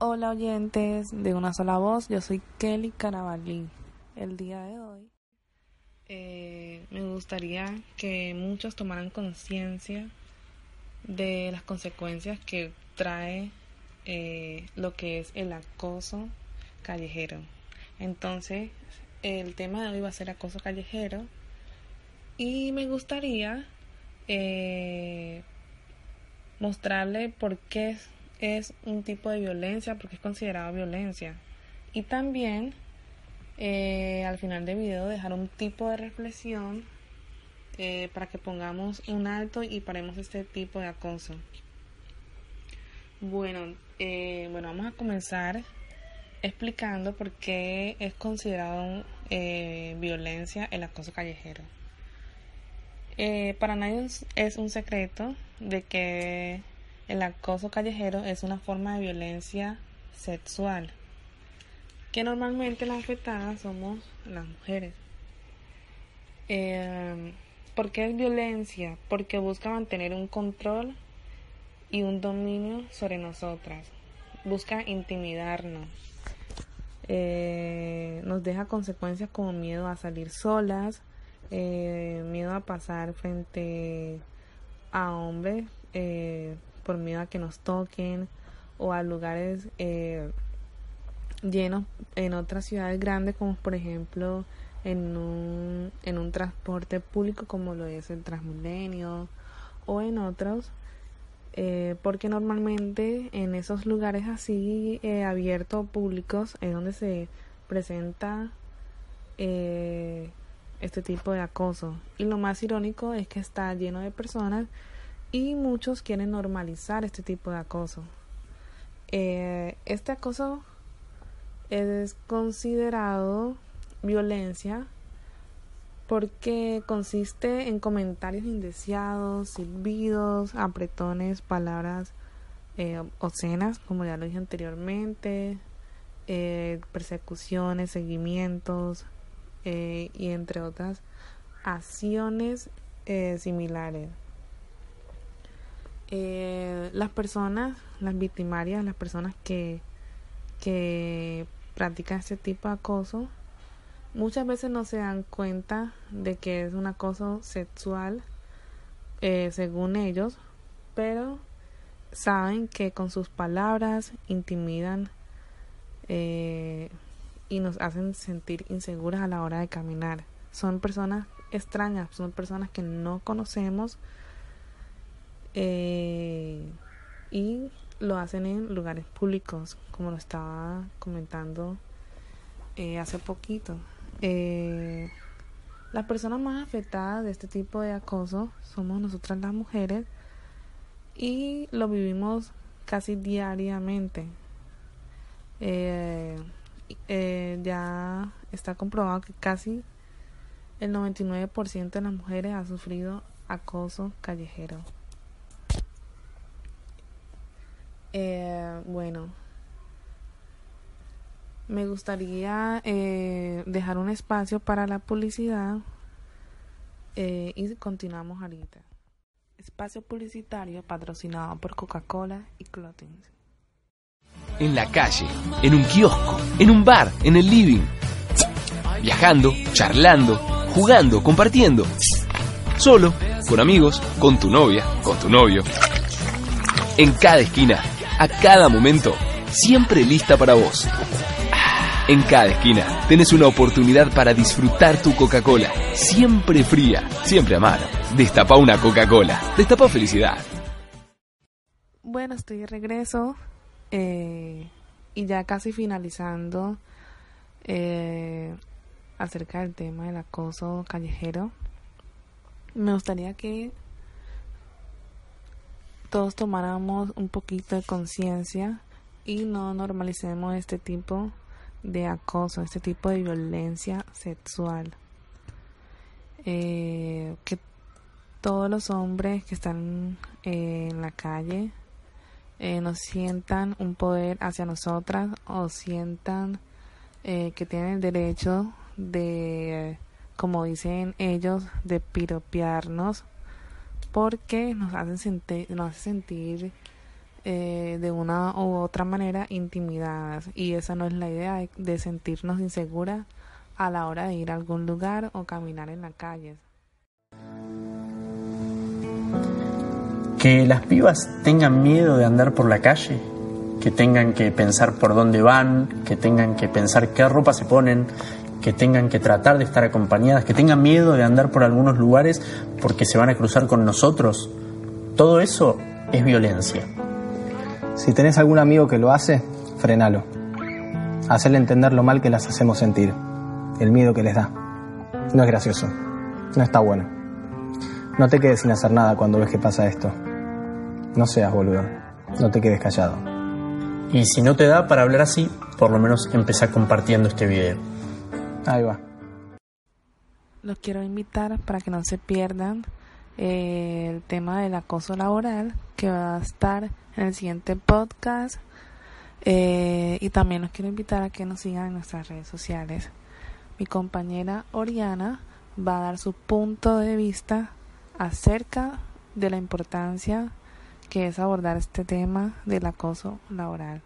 Hola oyentes de una sola voz, yo soy Kelly Carabalí. El día de hoy eh, me gustaría que muchos tomaran conciencia de las consecuencias que trae eh, lo que es el acoso callejero. Entonces, el tema de hoy va a ser acoso callejero y me gustaría eh, mostrarle por qué es un tipo de violencia, porque es considerado violencia. Y también eh, al final del video dejar un tipo de reflexión eh, para que pongamos un alto y paremos este tipo de acoso. Bueno, eh, bueno, vamos a comenzar explicando por qué es considerado violencia el acoso callejero. para nadie es un secreto de que el acoso callejero es una forma de violencia sexual que normalmente las afectadas somos las mujeres. Eh, ¿Por qué es violencia? Porque busca mantener un control y un dominio sobre nosotras. Busca intimidarnos. Eh, nos deja consecuencias como miedo a salir solas, eh, miedo a pasar frente a hombres eh, por miedo a que nos toquen o a lugares eh, llenos en otras ciudades grandes como por ejemplo en un, en un transporte público como lo es el Transmilenio o en otros eh, porque normalmente en esos lugares así eh, abiertos públicos es donde se presenta este tipo de acoso. Y lo más irónico es que está lleno de personas y muchos quieren normalizar este tipo de acoso. Eh, este acoso es considerado violencia porque consiste en comentarios indeseados, silbidos, apretones, palabras eh, obscenas, como ya lo dije anteriormente, eh, persecuciones, seguimientos y entre otras acciones similares. Eh, las personas, las victimarias, las personas que, que practican este tipo de acoso, muchas veces no se dan cuenta de que es un acoso sexual, eh, según ellos, pero saben que con sus palabras intimidan eh, y nos hacen sentir inseguras a la hora de caminar. Son personas extrañas, son personas que no conocemos eh, y lo hacen en lugares públicos, como lo estaba comentando eh, hace poquito. Eh, las personas más afectadas de este tipo de acoso somos nosotras las mujeres y lo vivimos casi diariamente. ya está comprobado que casi el 99% de las mujeres ha sufrido acoso callejero. Eh, bueno, me gustaría eh, dejar un espacio para la publicidad eh, y continuamos ahorita. Espacio publicitario patrocinado por Coca-Cola y Clotins. En la calle, en un kiosco, en un bar, en el living. Viajando, charlando, jugando, compartiendo. Solo, con amigos, con tu novia, con tu novio. En cada esquina a cada momento, siempre lista para vos. En cada esquina tenés una oportunidad para disfrutar tu Coca-Cola, siempre fría, siempre amar. Destapa una Coca-Cola, destapa felicidad. Bueno, estoy de regreso eh, y ya casi finalizando eh, acerca del tema del acoso callejero. Me gustaría que todos tomáramos un poquito de conciencia y no normalicemos este tipo de acoso, este tipo de violencia sexual. Eh, que todos los hombres que están eh, en la calle eh, nos sientan un poder hacia nosotras o sientan que tienen el derecho de, como dicen ellos, de piropearnos porque nos hacen sentir, nos hace sentir eh, de una u otra manera intimidadas. Y esa no es la idea de sentirnos inseguras a la hora de ir a algún lugar o caminar en la calle. Que las pibas tengan miedo de andar por la calle, que tengan que pensar por dónde van, que tengan que pensar qué ropa se ponen, que tengan que tratar de estar acompañadas, que tengan miedo de andar por algunos lugares porque se van a cruzar con nosotros. Todo eso es violencia. Si tenés algún amigo que lo hace, frenalo. Hacerle entender lo mal que las hacemos sentir, el miedo que les da. No es gracioso, no está bueno. No te quedes sin hacer nada cuando ves que pasa esto. No seas boludo, no te quedes callado. Y si no te da para hablar así, por lo menos empezá compartiendo este video. Ahí va. Los quiero invitar para que no se pierdan eh, el tema del acoso laboral que va a estar en el siguiente podcast. Eh, y también los quiero invitar a que nos sigan en nuestras redes sociales. Mi compañera Oriana va a dar su punto de vista acerca de la importancia que es abordar este tema del acoso laboral.